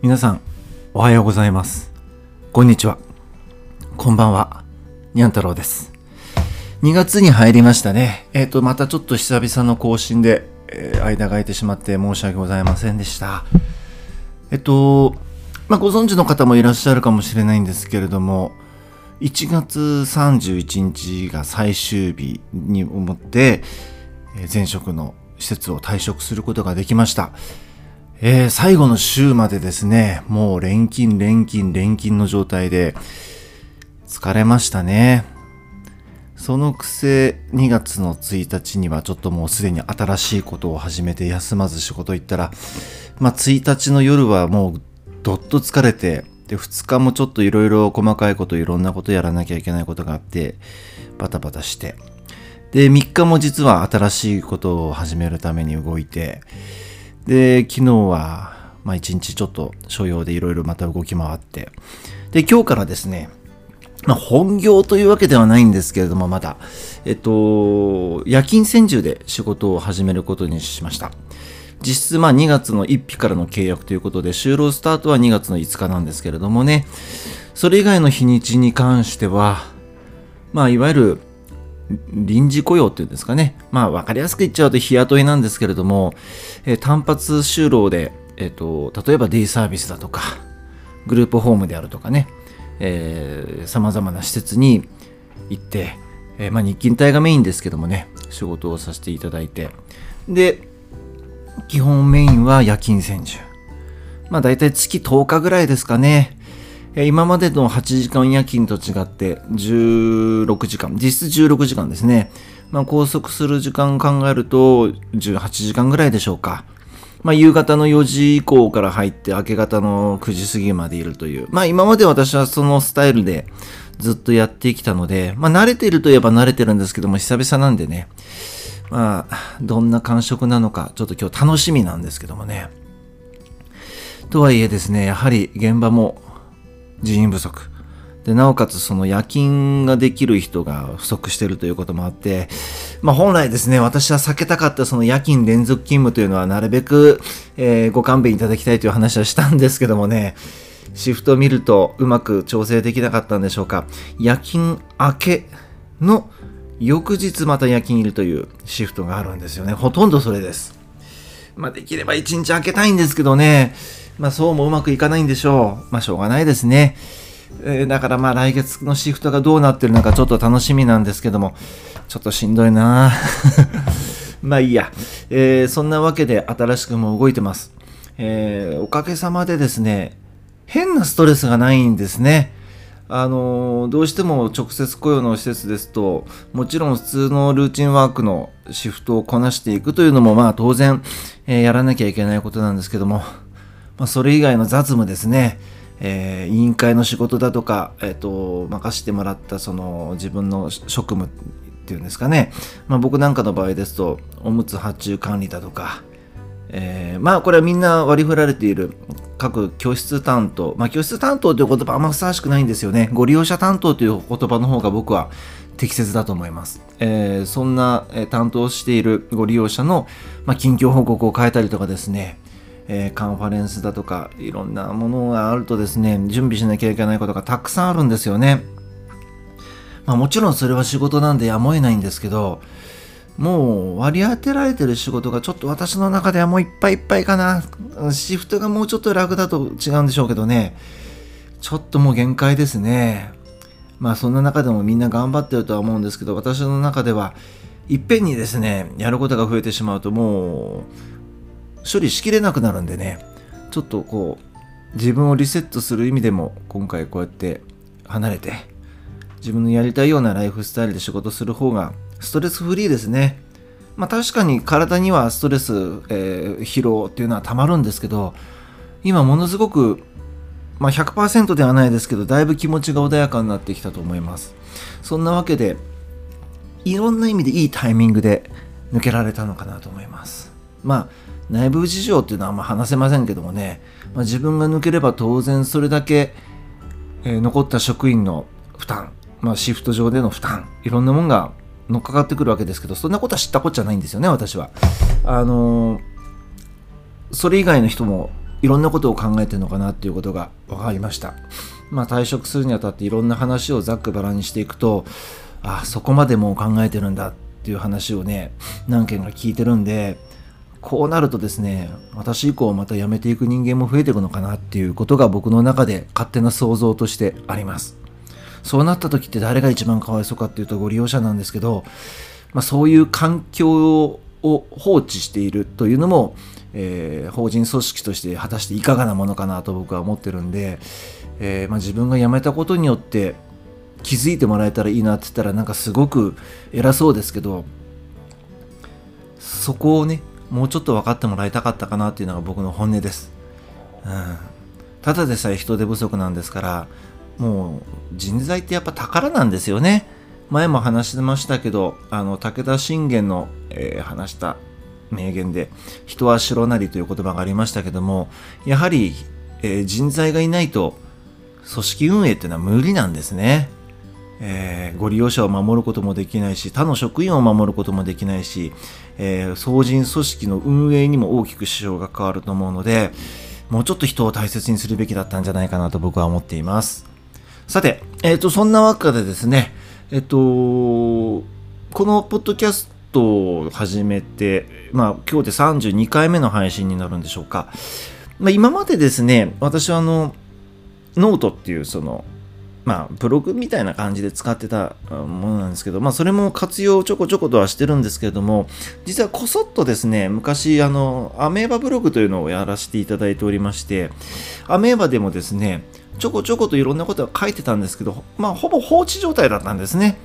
皆さん、おはようございます。こんにちは。こんばんは。にゃん太郎です。2月に入りましたね。えっ、と、またちょっと久々の更新で、えー間が空いてしまって申し訳ございませんでした。えっと、まあ、ご存知の方もいらっしゃるかもしれないんですけれども、1月31日が最終日に思って、前職の施設を退職することができました。えー最後の週までですね、もう連勤連勤連勤の状態で、疲れましたね。そのくせ2月の1日にはちょっともうすでに新しいことを始めて休まず仕事行ったら、まあ1日の夜はもうどっと疲れて、で2日もちょっといろいろ細かいこといろんなことやらなきゃいけないことがあって、バタバタして、で3日も実は新しいことを始めるために動いて、で、昨日は、まあ一日ちょっと所用でいろいろまた動き回って、で、今日からですね、まあ本業というわけではないんですけれども、まだ、えっと、夜勤専従で仕事を始めることにしました。実質まあ2月の1日からの契約ということで、就労スタートは2月の5日なんですけれどもね、それ以外の日にちに関しては、まあいわゆる臨時雇用っていうんですかね。まあ分かりやすく言っちゃうと日雇いなんですけれども、えー単発就労で、えっ、と、例えばデイサービスだとか、グループホームであるとかね、えー、様々な施設に行って、えーまあ日勤帯がメインですけどもね、仕事をさせていただいて、で、基本メインは夜勤専従。まあ大体月10日ぐらいですかね。今までの8時間夜勤と違って16時間、実質16時間ですね。まあ拘束する時間考えると18時間ぐらいでしょうか。まあ夕方の4時以降から入って明け方の9時過ぎまでいるという。まあ今まで私はそのスタイルでずっとやってきたので、まあ慣れているといえば慣れてるんですけども久々なんでね。まあどんな感触なのかちょっと今日楽しみなんですけどもね。とはいえですね、やはり現場も人員不足。で、なおかつその夜勤ができる人が不足してるということもあって、まあ本来ですね、私は避けたかったその夜勤連続勤務というのはなるべく、えーご勘弁いただきたいという話はしたんですけどもね、シフトを見るとうまく調整できなかったんでしょうか。夜勤明けの翌日また夜勤いるというシフトがあるんですよね。ほとんどそれです。まあ、できれば一日空けたいんですけどね、まあ、そうもうまくいかないんでしょう。まあ、しょうがないですね。えーだからまあ来月のシフトがどうなってるのかちょっと楽しみなんですけども、ちょっとしんどいな まあいいや、えーそんなわけで新しくも動いてます。えーおかげさまでですね、変なストレスがないんですね。あのどうしても直接雇用の施設ですと、もちろん普通のルーチンワークのシフトをこなしていくというのも、まあ当然、えーやらなきゃいけないことなんですけども、まあそれ以外の雑務ですね、えー委員会の仕事だとか、えっ、と、任せてもらったその自分の職務っていうんですかね、まあ僕なんかの場合ですと、おむつ発注管理だとか、えーまあこれはみんな割り振られている各教室担当、まあ教室担当という言葉あんまふさわしくないんですよね。ご利用者担当という言葉の方が僕は適切だと思います。えーそんな、担当しているご利用者の、まあ、近況報告を変えたりとかですね、えーカンファレンスだとかいろんなものがあるとですね、準備しなきゃいけないことがたくさんあるんですよね。まあもちろんそれは仕事なんでやむを得ないんですけど、もう割り当てられてる仕事がちょっと私の中ではもういっぱいいっぱいかな。シフトがもうちょっと楽だと違うんでしょうけどね。ちょっともう限界ですね。まあそんな中でもみんな頑張ってるとは思うんですけど、私の中ではいっぺんにですね、やることが増えてしまうともう処理しきれなくなるんでね、ちょっとこう自分をリセットする意味でも今回こうやって離れて自分のやりたいようなライフスタイルで仕事する方がストレスフリーですね。まあ確かに体にはストレス、えー疲労っていうのはたまるんですけど、今ものすごく、まあ100%ではないですけど、だいぶ気持ちが穏やかになってきたと思います。そんなわけで、いろんな意味でいいタイミングで抜けられたのかなと思います。まあ内部事情っていうのはあんま話せませんけどもね、まあ、自分が抜ければ当然それだけ、えー残った職員の負担、まあ、シフト上での負担いろんなもんが乗っかかってくるわけですけどそんなことは知ったこっちゃないんですよね私は。あのーそれ以外の人もいろんなことを考えてるのかなっていうことが分かりましたまあ退職するにあたっていろんな話をざっくばらんにしていくとあそこまでもう考えてるんだっていう話をね何件か聞いてるんでこうなるとですね私以降また辞めていく人間も増えていくのかなっていうことが僕の中で勝手な想像としてありますそうなった時って誰が一番かわいそうかっていうとご利用者なんですけど、まあ、そういう環境を放置しているというのも、えー、法人組織として果たしていかがなものかなと僕は思ってるんで、えー、まあ、自分が辞めたことによって気づいてもらえたらいいなって言ったらなんかすごく偉そうですけどそこをねもうちょっと分かってもらいたかったかなっていうのが僕の本音です、うん、ただでさえ人手不足なんですからもう人材ってやっぱ宝なんですよね。前も話してましたけどあの武田信玄の、えー、話した名言で人は城なりという言葉がありましたけどもやはり、えー、人材がいないと組織運営っていうのは無理なんですね。えー、ご利用者を守ることもできないし他の職員を守ることもできないし、えー、総人組織の運営にも大きく支障が変わると思うのでもうちょっと人を大切にするべきだったんじゃないかなと僕は思っています。さて、えーと、そんなわけでですねえっ、ー、とこのポッドキャストを始めて、まあ、今日で32回目の配信になるんでしょうか、まあ、今までですね私はあのノートっていうそのまあ、ブログみたいな感じで使ってたものなんですけど、まあ、それも活用ちょこちょことはしてるんですけれども、実はこそっとですね、昔、あの、アメーバブログというのをやらせていただいておりまして、アメーバでもですね、ちょこちょこといろんなことは書いてたんですけど、まあ、ほぼ放置状態だったんですね。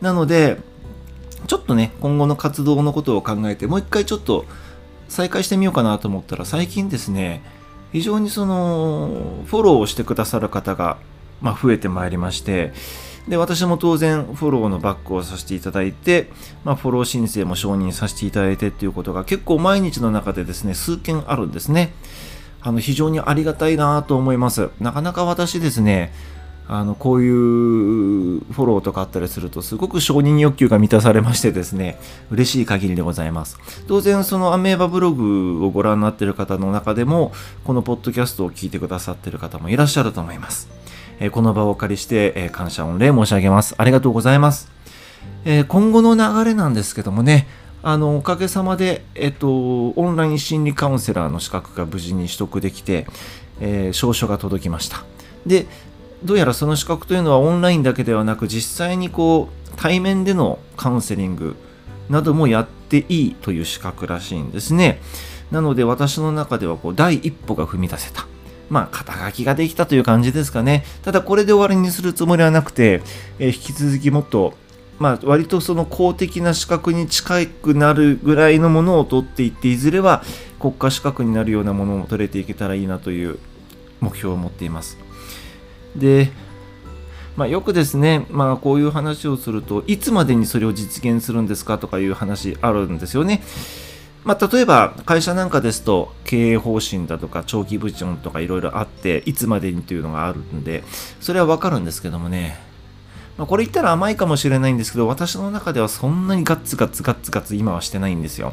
なので、ちょっとね、今後の活動のことを考えて、もう一回ちょっと再開してみようかなと思ったら、最近ですね、非常にその、フォローをしてくださる方がまあ、増えてまいりましてで私も当然フォローのバックをさせていただいて、まあ、フォロー申請も承認させていただいてっていうことが結構毎日の中でですね数件あるんですねあの非常にありがたいなと思いますなかなか私ですねあのこういうフォローとかあったりするとすごく承認欲求が満たされましてですね嬉しい限りでございます当然そのアメーバブログをご覧になっている方の中でもこのポッドキャストを聞いてくださっている方もいらっしゃると思いますえこの場をお借りして、え感謝御礼申し上げます。ありがとうございます。え今後の流れなんですけどもね、あの、おかげさまで、えっと、オンライン心理カウンセラーの資格が無事に取得できて、えー、証書が届きました。で、どうやらその資格というのはオンラインだけではなく、実際にこう、対面でのカウンセリングなどもやっていいという資格らしいんですね。なので私の中ではこう第一歩が踏み出せた。まあ、肩書きができたという感じですかね。ただ、これで終わりにするつもりはなくて、えー、引き続きもっと、まあ、割とその公的な資格に近くなるぐらいのものを取っていって、いずれは国家資格になるようなものも取れていけたらいいなという目標を持っています。で、まあ、よくですね、まあ、こういう話をすると、いつまでにそれを実現するんですかとかいう話あるんですよね。まあ、例えば会社なんかですと経営方針だとか長期部長とかいろいろあっていつまでにというのがあるんでそれはわかるんですけどもね、まあ、これ言ったら甘いかもしれないんですけど私の中ではそんなにガッツガッツガッツガッツ今はしてないんですよ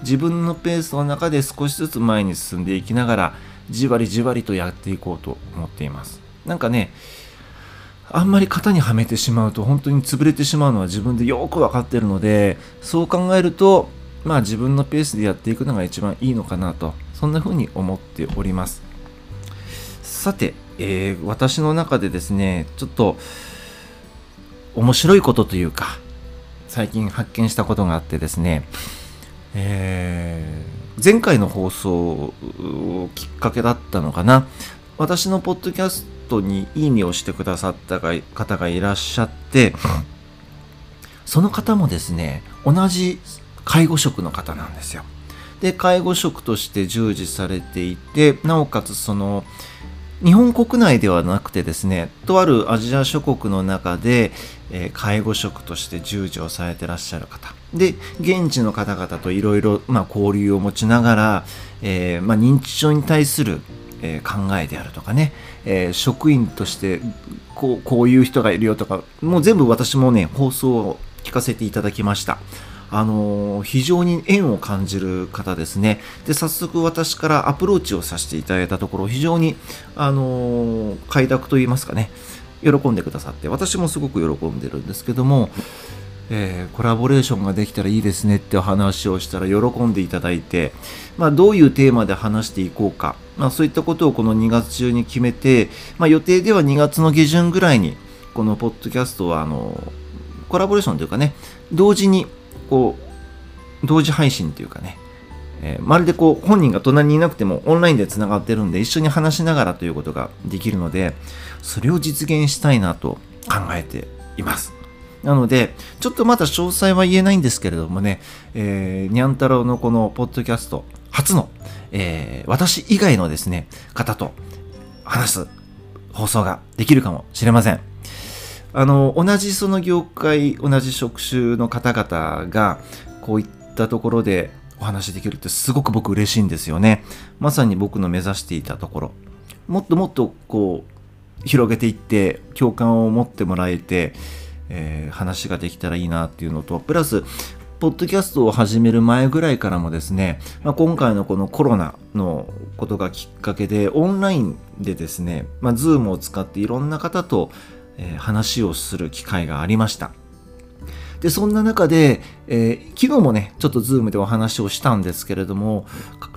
自分のペースの中で少しずつ前に進んでいきながらじわりじわりとやっていこうと思っていますなんかねあんまり型にはめてしまうと本当に潰れてしまうのは自分でよく分かってるのでそう考えるとまあ自分のペースでやっていくのが一番いいのかなと、そんな風に思っております。さて、えー、私の中でですね、ちょっと面白いことというか、最近発見したことがあってですね、えー、前回の放送をきっかけだったのかな、私のポッドキャストにいいねをしてくださった方がいらっしゃって、その方もですね、同じ介護職の方なんですよ。で介護職として従事されていてなおかつその日本国内ではなくてですねとあるアジア諸国の中で、えー、介護職として従事をされてらっしゃる方。で現地の方々といろいろ交流を持ちながら、えー、まあ、認知症に対する、えー、考えであるとかね、え職員としてこうこういう人がいるよとかもう全部私もね放送を聞かせていただきました。あの、非常に縁を感じる方ですね。で、早速私からアプローチをさせていただいたところ、非常に、あの、快諾といいますかね、喜んでくださって、私もすごく喜んでるんですけども、えー、コラボレーションができたらいいですねってお話をしたら喜んでいただいて、まあ、どういうテーマで話していこうか、まあ、そういったことをこの2月中に決めて、まあ、予定では2月の下旬ぐらいにこのポッドキャストはあのコラボレーションというかね同時にこう同時配信というかね、えー、まるでこう本人が隣にいなくてもオンラインでつながってるんで一緒に話しながらということができるのでそれを実現したいなと考えています。なので、ちょっとまだ詳細は言えないんですけれどもね、えー、にゃん太郎のこのポッドキャスト、初の、えー、私以外のですね、方と話す放送ができるかもしれません。あの、同じその業界、同じ職種の方々が、こういったところでお話できるってすごく僕嬉しいんですよね。まさに僕の目指していたところ。もっともっとこう、広げていって、共感を持ってもらえて、えー、話ができたらいいなっていうのと、プラス、ポッドキャストを始める前ぐらいからもですね、まあ、今回のこのコロナのことがきっかけで、オンラインでですね、まあ、ズームを使っていろんな方と、え、話をする機会がありました。で、そんな中で、えー、昨日もね、ちょっとズームでお話をしたんですけれども、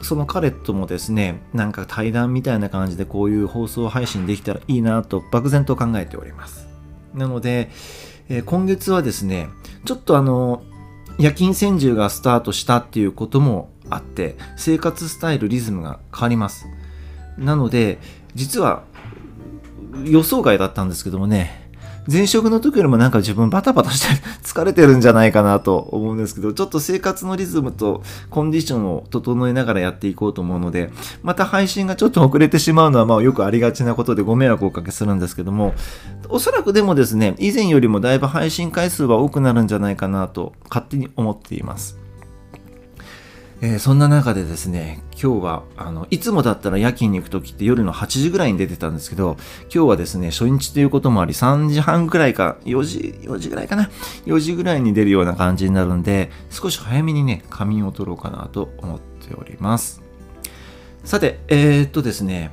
その彼ともですね、なんか対談みたいな感じでこういう放送配信できたらいいなと漠然と考えております。なので、えー、今月はですね、ちょっとあの、夜勤専従がスタートしたっていうこともあって、生活スタイル、リズムが変わります。なので、実は予想外だったんですけどもね、前職の時よりもなんか自分バタバタして 疲れてるんじゃないかなと思うんですけど、ちょっと生活のリズムとコンディションを整えながらやっていこうと思うので、また配信がちょっと遅れてしまうのはまあよくありがちなことでご迷惑をおかけするんですけども、おそらくでもですね、以前よりもだいぶ配信回数は多くなるんじゃないかなと勝手に思っています。えー、そんな中でですね、今日は、あの、いつもだったら夜勤に行く時って夜の8時ぐらいに出てたんですけど、今日はですね、初日ということもあり、3時半ぐらいか、4時、4時ぐらいかな、4時ぐらいに出るような感じになるんで、少し早めにね、仮眠を取ろうかなと思っております。さて、えー、っとですね、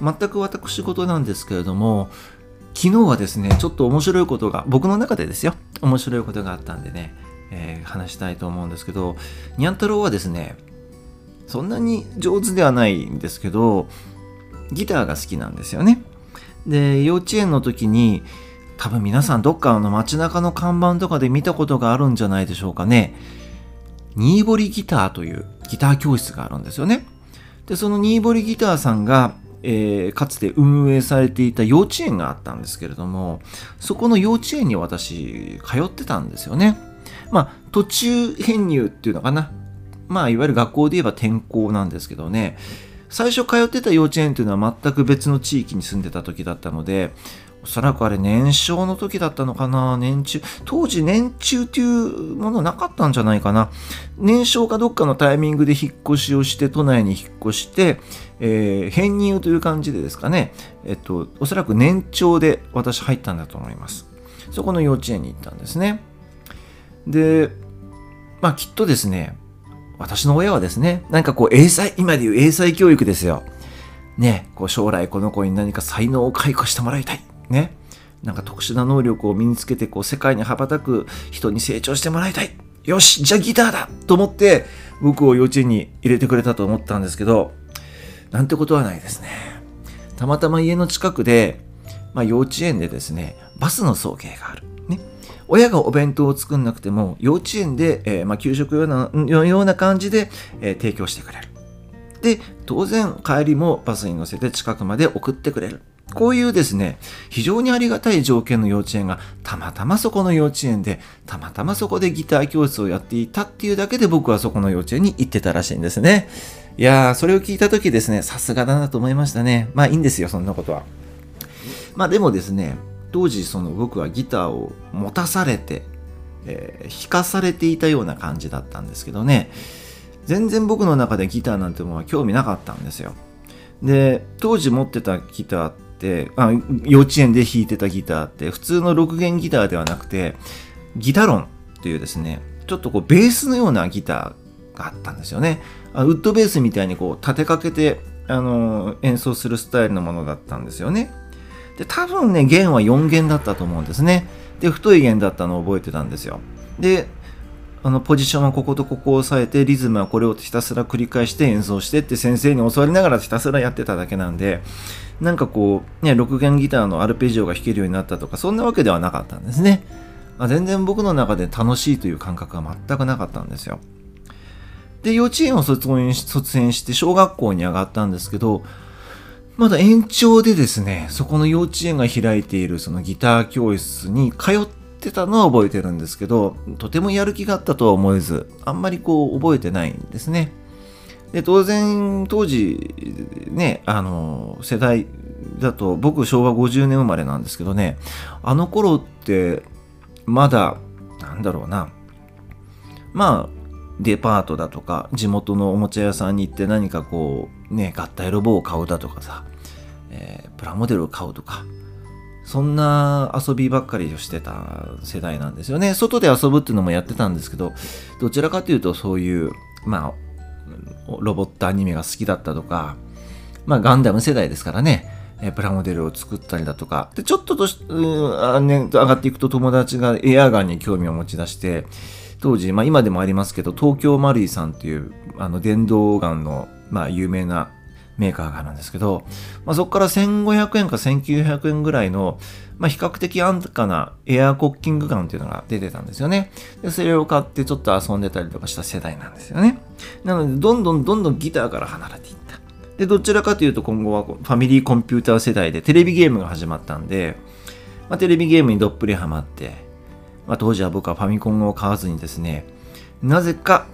全く私事なんですけれども、昨日はですね、ちょっと面白いことが、僕の中でですよ、面白いことがあったんでね、えー、話したいと思うんですけど、にゃん太郎はですね、そんなに上手ではないんですけど、ギターが好きなんですよね。で、幼稚園の時に、多分皆さんどっかの街中の看板とかで見たことがあるんじゃないでしょうかね。ニーボリギターというギター教室があるんですよね。で、そのニーボリギターさんが、えー、かつて運営されていた幼稚園があったんですけれども、そこの幼稚園に私、通ってたんですよね。まあ、途中編入っていうのかな。まあ、いわゆる学校で言えば転校なんですけどね。最初通ってた幼稚園というのは全く別の地域に住んでた時だったので、おそらくあれ年少の時だったのかな年中。当時年中っていうものなかったんじゃないかな。年少かどっかのタイミングで引っ越しをして、都内に引っ越して、えー、編入という感じでですかね。えっと、おそらく年長で私入ったんだと思います。そこの幼稚園に行ったんですね。で、まあきっとですね、私の親はですね、なんかこう英才、今でいう英才教育ですよ。ね、こう将来この子に何か才能を開花してもらいたい。ね。なんか特殊な能力を身につけてこう世界に羽ばたく人に成長してもらいたい。よし、じゃあギターだと思って僕を幼稚園に入れてくれたと思ったんですけど、なんてことはないですね。たまたま家の近くで、まあ幼稚園でですね、バスの送迎がある。親がお弁当を作んなくても幼稚園で、えー、まあ、給食用のような感じで、えー、提供してくれる。で、当然帰りもバスに乗せて近くまで送ってくれる。こういうですね、非常にありがたい条件の幼稚園がたまたまそこの幼稚園で、たまたまそこでギター教室をやっていたっていうだけで僕はそこの幼稚園に行ってたらしいんですね。いやー、それを聞いた時ですね、さすがだなと思いましたね。まあいいんですよ、そんなことは。まあでもですね、当時その僕はギターを持たされて、えー、弾かされていたような感じだったんですけどね全然僕の中でギターなんてものは興味なかったんですよで当時持ってたギターってあ幼稚園で弾いてたギターって普通の6弦ギターではなくてギタロンというですねちょっとこうベースのようなギターがあったんですよね。ウッドベースみたいにこう立てかけて、あの演奏するスタイルのものだったんですよね。で、多分ね、弦は4弦だったと思うんですね。で、太い弦だったのを覚えてたんですよ。で、あの、ポジションはこことここを押さえて、リズムはこれをひたすら繰り返して演奏してって先生に教わりながらひたすらやってただけなんで、なんかこう、ね、6弦ギターのアルペジオが弾けるようになったとか、そんなわけではなかったんですね。あ全然僕の中で楽しいという感覚が全くなかったんですよ。で、幼稚園を卒園卒園して小学校に上がったんですけど、まだ延長でですね、そこの幼稚園が開いているそのギター教室に通ってたのは覚えてるんですけど、とてもやる気があったとは思えず、あんまりこう覚えてないんですね。で、当然、当時、ね、あの、世代だと、僕昭和50年生まれなんですけどね、あの頃って、まだ、なんだろうな、まあ、デパートだとか、地元のおもちゃ屋さんに行って何かこう、ね、合体ロボを買うだとかさ、えー、プラモデルを買うとか、そんな遊びばっかりをしてた世代なんですよね。外で遊ぶっていうのもやってたんですけど、どちらかというとそういう、まあ、ロボットアニメが好きだったとか、まあガンダム世代ですからね、えプラモデルを作ったりだとか、で、ちょっととし、うん、ね、上がっていくと友達がエアガンに興味を持ち出して、当時、まあ今でもありますけど、東京マルイさんっていう、あの、電動ガンの、まあ有名なメーカーがあるんですけど、まあそこから1500円か1900円ぐらいの、まあ比較的安価なエアコッキングガンっていうのが出てたんですよね。で、それを買ってちょっと遊んでたりとかした世代なんですよね。なので、どんどんどんどんギターから離れていった。で、どちらかというと今後はファミリーコンピューター世代でテレビゲームが始まったんで、まあ、テレビゲームにどっぷりハマって、まあ、当時は僕はファミコンを買わずにですね、なぜか、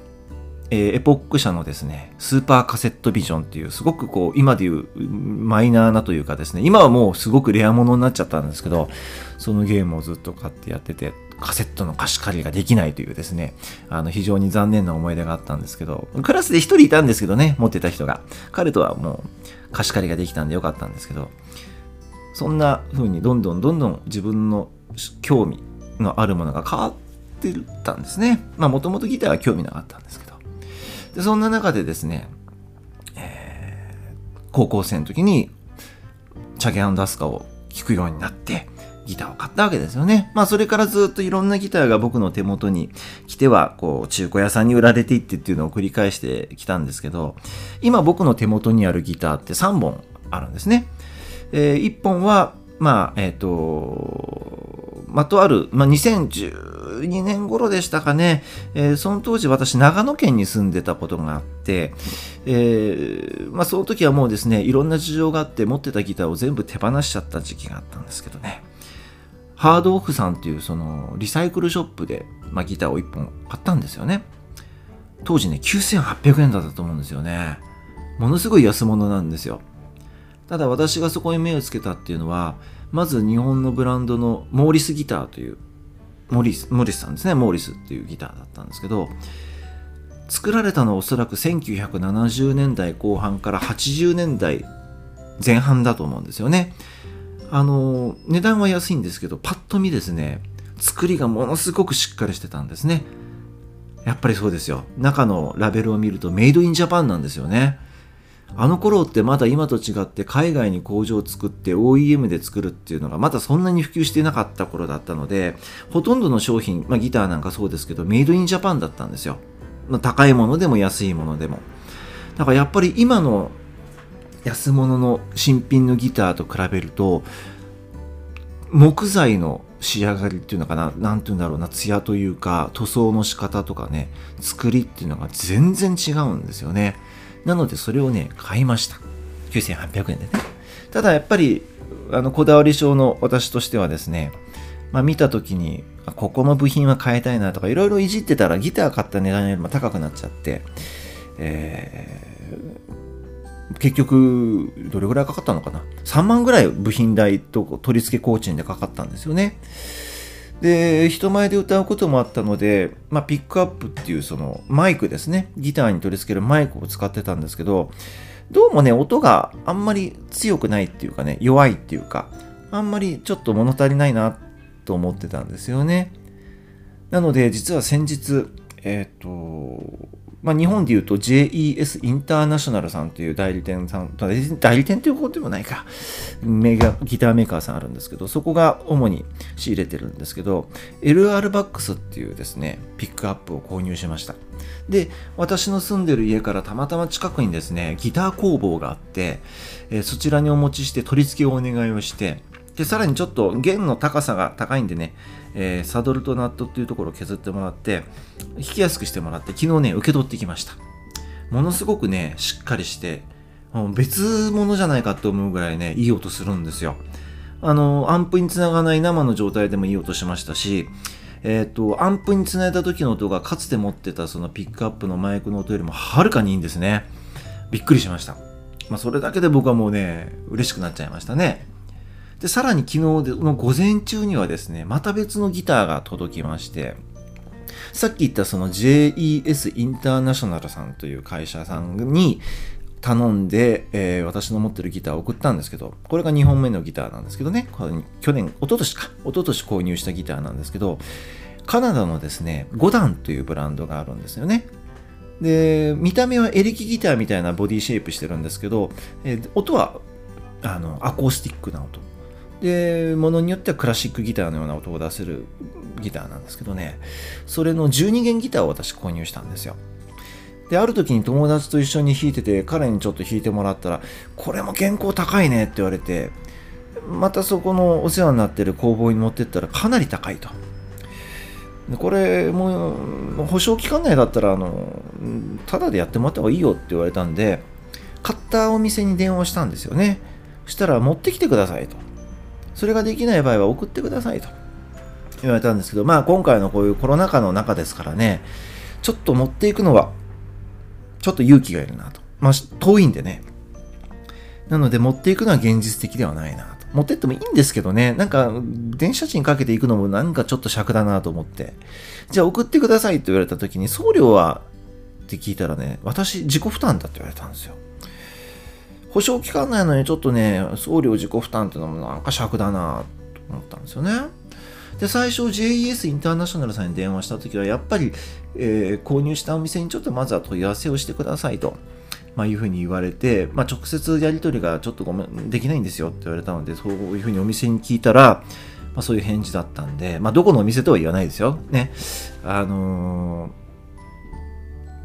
えー、エポック社のですね、スーパーカセットビジョンっていう、すごくこう、今でいうマイナーなというかですね、今はもうすごくレアものになっちゃったんですけど、そのゲームをずっと買ってやってて、カセットの貸し借りができないというですね、あの、非常に残念な思い出があったんですけど、クラスで一人いたんですけどね、持ってた人が。彼とはもう貸し借りができたんでよかったんですけど、そんな風にどんどんどんどん自分の興味のあるものが変わってたんですね。まあもともとギターは興味なかったんですけど。で、そんな中でですね、えー、高校生の時にチャゲアンダスカを聴くようになって、ギターを買ったわけですよね。まあそれからずっといろんなギターが僕の手元に来ては、こう中古屋さんに売られていってっていうのを繰り返してきたんですけど、今僕の手元にあるギターって3本あるんですね。えー、1本は、まあ、えっ、ー、と、まとある、まあ、2012年頃でしたかね、えー、その当時私長野県に住んでたことがあって、えー、まあ、その時はもうですね、いろんな事情があって持ってたギターを全部手放しちゃった時期があったんですけどね。ハードオフさんっていうそのリサイクルショップで、まあ、ギターを1本買ったんですよね。当時ね、9800円だったと思うんですよね。ものすごい安物なんですよ。ただ私がそこに目をつけたっていうのは、まず日本のブランドのモーリスギターという、モーリス、モーリスさんですね、モーリスっていうギターだったんですけど、作られたのはおそらく1970年代後半から80年代前半だと思うんですよね。あの、値段は安いんですけど、パッと見ですね、作りがものすごくしっかりしてたんですね。やっぱりそうですよ。中のラベルを見るとメイドインジャパンなんですよね。あの頃ってまだ今と違って海外に工場を作って OEM で作るっていうのがまだそんなに普及してなかった頃だったので、ほとんどの商品、まあギターなんかそうですけど、メイドインジャパンだったんですよ。まあ、高いものでも安いものでも。だからやっぱり今の安物の新品のギターと比べると木材の仕上がりっていうのかな何て言うんだろうな艶というか塗装の仕方とかね作りっていうのが全然違うんですよねなのでそれをね買いました9800円でねただやっぱりあのこだわり症の私としてはですねまあ見た時にここの部品は変えたいなとかいろいろいじってたらギター買った値段よりも高くなっちゃってえー結局、どれぐらいかかったのかな ?3 万ぐらい部品代と取り付け工賃でかかったんですよね。で、人前で歌うこともあったので、まあ、ピックアップっていうそのマイクですね。ギターに取り付けるマイクを使ってたんですけど、どうもね、音があんまり強くないっていうかね、弱いっていうか、あんまりちょっと物足りないなと思ってたんですよね。なので、実は先日、えっ、と、まあ、日本で言うと JES インターナショナルさんという代理店さん、代理店ということでもないか、メガギターメーカーさんあるんですけど、そこが主に仕入れてるんですけど、LR バックスっていうですね、ピックアップを購入しました。で、私の住んでる家からたまたま近くにですね、ギター工房があって、えー、そちらにお持ちして取り付けをお願いをして、で、さらにちょっと弦の高さが高いんでね、えー、サドルとナットっていうところを削ってもらって、弾きやすくしてもらって、昨日ね、受け取ってきました。ものすごくね、しっかりして、別物じゃないかって思うぐらいね、いい音するんですよ。あの、アンプにつながない生の状態でもいい音しましたし、えっ、ー、と、アンプにつないだ時の音がかつて持ってたそのピックアップのマイクの音よりもはるかにいいんですね。びっくりしました。まあ、それだけで僕はもうね、嬉しくなっちゃいましたね。で、さらに昨日の午前中にはですね、また別のギターが届きまして、さっき言ったその JES インターナショナルさんという会社さんに頼んで、えー、私の持ってるギターを送ったんですけど、これが2本目のギターなんですけどね、去年、一昨年か、一昨年購入したギターなんですけど、カナダのですね、5段というブランドがあるんですよね。で、見た目はエレキギターみたいなボディシェイプしてるんですけど、えー、音はあのアコースティックな音。で、ものによってはクラシックギターのような音を出せるギターなんですけどね、それの12弦ギターを私購入したんですよ。で、ある時に友達と一緒に弾いてて、彼にちょっと弾いてもらったら、これも原稿高いねって言われて、またそこのお世話になってる工房に持ってったらかなり高いと。これもう保証期間内だったらあのただでやってもらった方がいいよって言われたんで買ったお店に電話したんですよねそしたら持ってきてくださいとそれができない場合は送ってくださいと言われたんですけど、まあ今回のこういうコロナ禍の中ですからね、ちょっと持っていくのは、ちょっと勇気がいるなと。まあ遠いんでね。なので持っていくのは現実的ではないなと。持ってってもいいんですけどね、なんか電車賃かけていくのもなんかちょっと尺だなと思って。じゃあ送ってくださいって言われた時に送料はって聞いたらね、私自己負担だって言われたんですよ。保証期間内のにちょっとね、送料自己負担っていうのもなんか尺だなと思ったんですよね。で、最初 JES インターナショナルさんに電話した時は、やっぱり、えー、購入したお店にちょっとまずは問い合わせをしてくださいと。まあ、いうふうに言われて、まあ、直接やり取りがちょっとごめん、できないんですよって言われたので、そういうふうにお店に聞いたら、まあ、そういう返事だったんで、まあ、どこのお店とは言わないですよ。ね。あの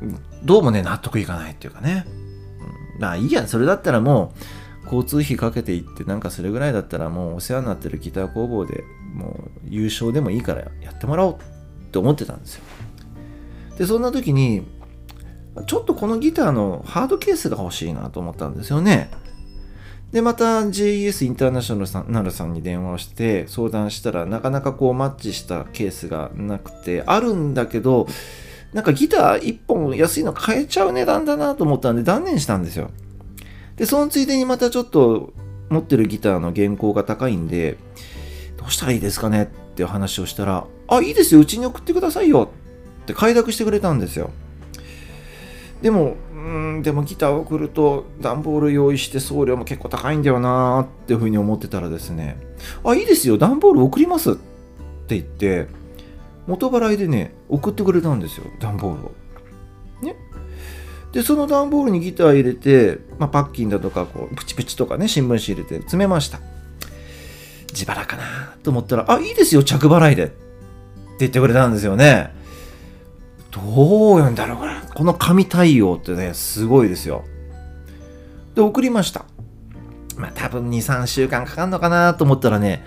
ー、どうもね、納得いかないっていうかね。まあいいや、それだったらもう、交通費かけていってなんかそれぐらいだったらもうお世話になってるギター工房でもう優勝でもいいからやってもらおうって思ってたんですよ。で、そんな時に、ちょっとこのギターのハードケースが欲しいなと思ったんですよね。で、また JES インターナショナルさんに電話をして相談したらなかなかこうマッチしたケースがなくて、あるんだけど、なんかギター1本安いの買えちゃう値段だなと思ったんで断念したんですよ。で、そのついでにまたちょっと持ってるギターの原稿が高いんで、どうしたらいいですかねって話をしたら、あ、いいですよ、うちに送ってくださいよって快諾してくれたんですよ。でも、うん、でもギターを送ると段ボール用意して送料も結構高いんだよなーっていうふうに思ってたらですね、あ、いいですよ、段ボール送りますって言って、元払いでね、送ってくれたんですよ、段ボールを。ね。で、その段ボールにギター入れて、まあ、パッキンだとか、こう、プチプチとかね、新聞紙入れて詰めました。自腹かなと思ったら、あ、いいですよ、着払いで。って言ってくれたんですよね。どう読んだろう、これ。この紙対応ってね、すごいですよ。で、送りました。まあ、多分2、3週間かかんのかなと思ったらね、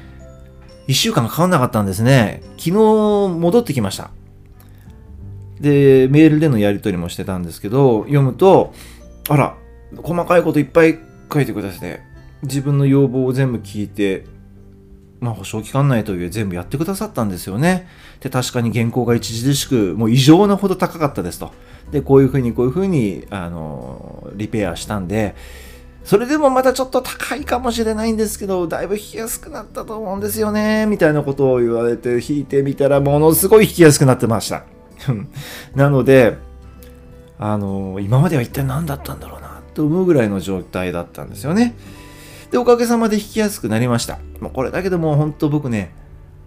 1週間かかんなかったんですね。昨日戻ってきました。で、メールでのやり取りもしてたんですけど、読むと、あら、細かいこといっぱい書いてくださって、自分の要望を全部聞いて、まあ、保証期間内という全部やってくださったんですよね。で、確かに原稿が著しく、もう異常なほど高かったですと。で、こういうふうに、こういうふうに、あの、リペアしたんで、それでもまたちょっと高いかもしれないんですけど、だいぶ弾きやすくなったと思うんですよね、みたいなことを言われて弾いてみたら、ものすごい弾きやすくなってました。なので、あの、今までは一体何だったんだろうな、と思うぐらいの状態だったんですよね。で、おかげさまで弾きやすくなりました。もうこれだけでも本当僕ね、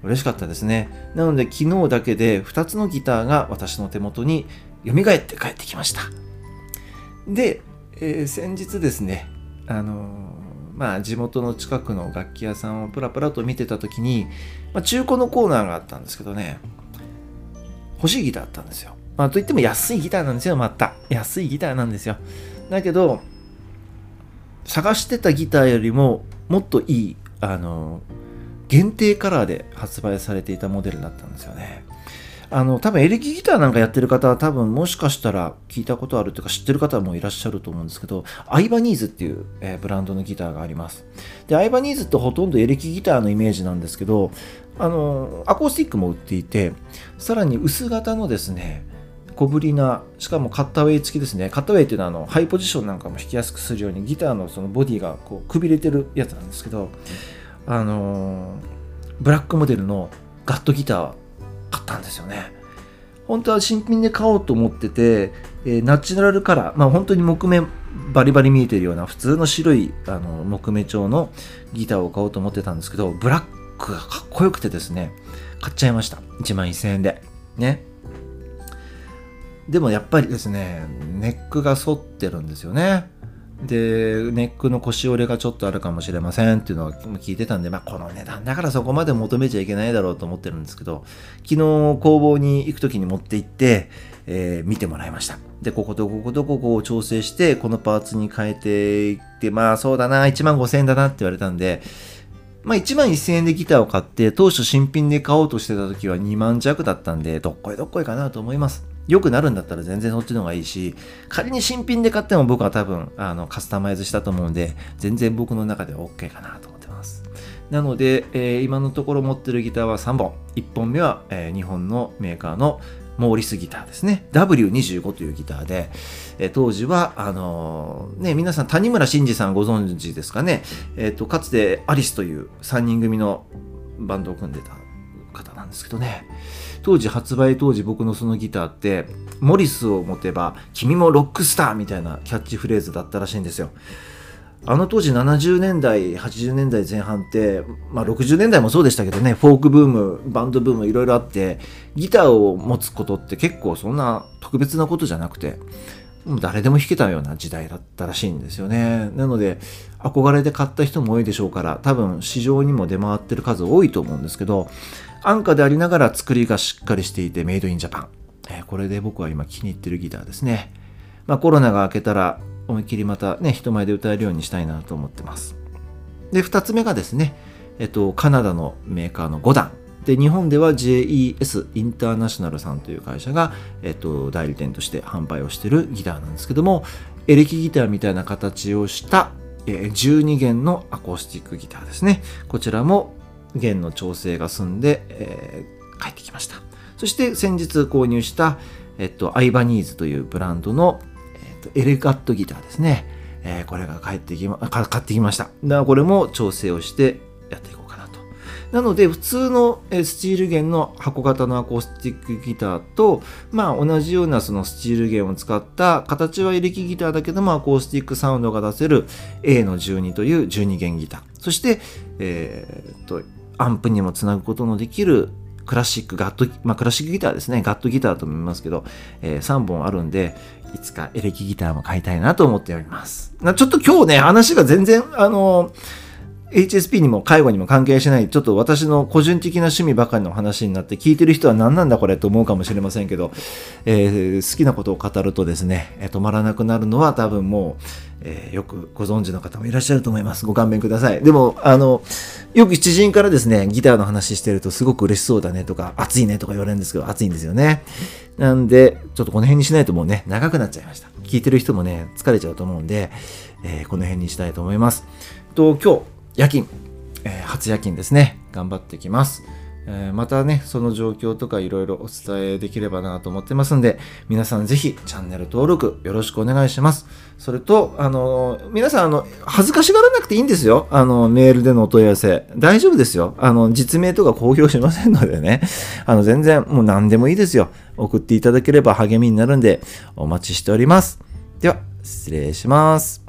嬉しかったですね。なので昨日だけで2つのギターが私の手元に蘇って帰ってきました。で、えー、先日ですね、あの、まあ地元の近くの楽器屋さんをプラプラと見てた時に、まあ、中古のコーナーがあったんですけどね、欲しいギターあったんですよ。まあといっても安いギターなんですよ、また。安いギターなんですよ。だけど、探してたギターよりももっといい、あの限定カラーで発売されていたモデルだったんですよね。あの、多分エレキギターなんかやってる方は多分もしかしたら聞いたことあるというか知ってる方もいらっしゃると思うんですけど、アイバニーズっていう、えー、ブランドのギターがあります。で、アイバニーズってほとんどエレキギターのイメージなんですけど、あの、アコースティックも売っていて、さらに薄型のですね、小ぶりな、しかもカッターウェイ付きですね。カッターウェイっていうのはあのハイポジションなんかも弾きやすくするようにギターのそのボディがこうくびれてるやつなんですけど、あのブラックモデルのガットギター買ったんですよね。本当は新品で買おうと思ってて、えー、ナチュラルカラー、まあ本当に木目バリバリ見えてるような普通の白いあの木目調のギターを買おうと思ってたんですけど、ブラックがかっこよくてですね、買っちゃいました。1万1000円で。ね。でもやっぱりですね、ネックが反ってるんですよね。で、ネックの腰折れがちょっとあるかもしれませんっていうのを聞いてたんで、まあ、この値段だからそこまで求めちゃいけないだろうと思ってるんですけど、昨日工房に行く時に持って行って、えー、見てもらいました。で、こことこことここを調整して、このパーツに変えていって、まあそうだな、1万5000円だなって言われたんで、まあ1万1000円でギターを買って、当初新品で買おうとしてた時は2万弱だったんで、どっこいどっこいかなと思います。良くなるんだったら全然そっちの方がいいし、仮に新品で買っても僕は多分、あの、カスタマイズしたと思うんで、全然僕の中では OK かなと思ってます。なので、えー、今のところ持ってるギターは3本。1本目は、えー、日本のメーカーのモーリスギターですね。W25 というギターで、えー、当時は、あのー、ね、皆さん谷村新司さんご存知ですかね。えっ、と、かつてアリスという3人組のバンドを組んでたですけどね。当時発売当時僕のそのギターってモリスを持てば君もロックスターみたいなキャッチフレーズだったらしいんですよ。あの当時70年代、80年代前半って、まあ60年代もそうでしたけどね、フォークブーム、バンドブームいろいろあって、ギターを持つことって結構そんな特別なことじゃなくて、誰でも弾けたような時代だったらしいんですよね。なので、憧れで買った人も多いでしょうから、多分市場にも出回ってる数多いと思うんですけど、安価でありながら作りがしっかりしていてメイドインジャパン。え、これで僕は今気に入ってるギターですね。まあコロナが明けたら思いっきりまたね、人前で歌えるようにしたいなと思ってます。で、二つ目がですね、えっと、カナダのメーカーの5段。で、日本では JES インターナショナルさんという会社が、えっと、代理店として販売をしているギターなんですけども、エレキギターみたいな形をした12弦のアコースティックギターですね。こちらも弦の調整が済んで、えー、帰ってきました。そして先日購入した、えっと、アイバニーズというブランドの、えっと、エレガットギターですね。えー、これが帰ってきま、買ってきました。だからこれも調整をしてやっていこうかなと。なので、普通のスチール弦の箱型のアコースティックギターと、まあ同じようなそのスチール弦を使った形はエレキギターだけどもアコースティックサウンドが出せる A の12という12弦ギター。そして、えー、っと、アンプにもつなぐことのできるクラシック、ガット、まあクラシックギターですね。ガットギターと思いますけど、えー、3本あるんで、いつかエレキギターも買いたいなと思っております。ちょっと今日ね、話が全然、あのー HSP にも介護にも関係しない、ちょっと私の個人的な趣味ばかりの話になって、聞いてる人は何なんだこれと思うかもしれませんけど、えー、好きなことを語るとですね、止まらなくなるのは多分もう、えー、よくご存知の方もいらっしゃると思います。ご勘弁ください。でも、あの、よく知人からですね、ギターの話してるとすごく嬉しそうだねとか、熱いねとか言われるんですけど、熱いんですよね。なんで、ちょっとこの辺にしないともうね、長くなっちゃいました。聞いてる人もね、疲れちゃうと思うんで、えー、この辺にしたいと思います。と、今日、夜勤、えー、初夜勤ですね。頑張ってきます。えー、またね、その状況とかいろいろお伝えできればなと思ってますんで、皆さんぜひチャンネル登録よろしくお願いします。それと、あの、皆さん、あの、恥ずかしがらなくていいんですよ。あの、メールでのお問い合わせ。大丈夫ですよ。あの、実名とか公表しませんのでね。あの、全然、もう何でもいいですよ。送っていただければ励みになるんで、お待ちしております。では、失礼します。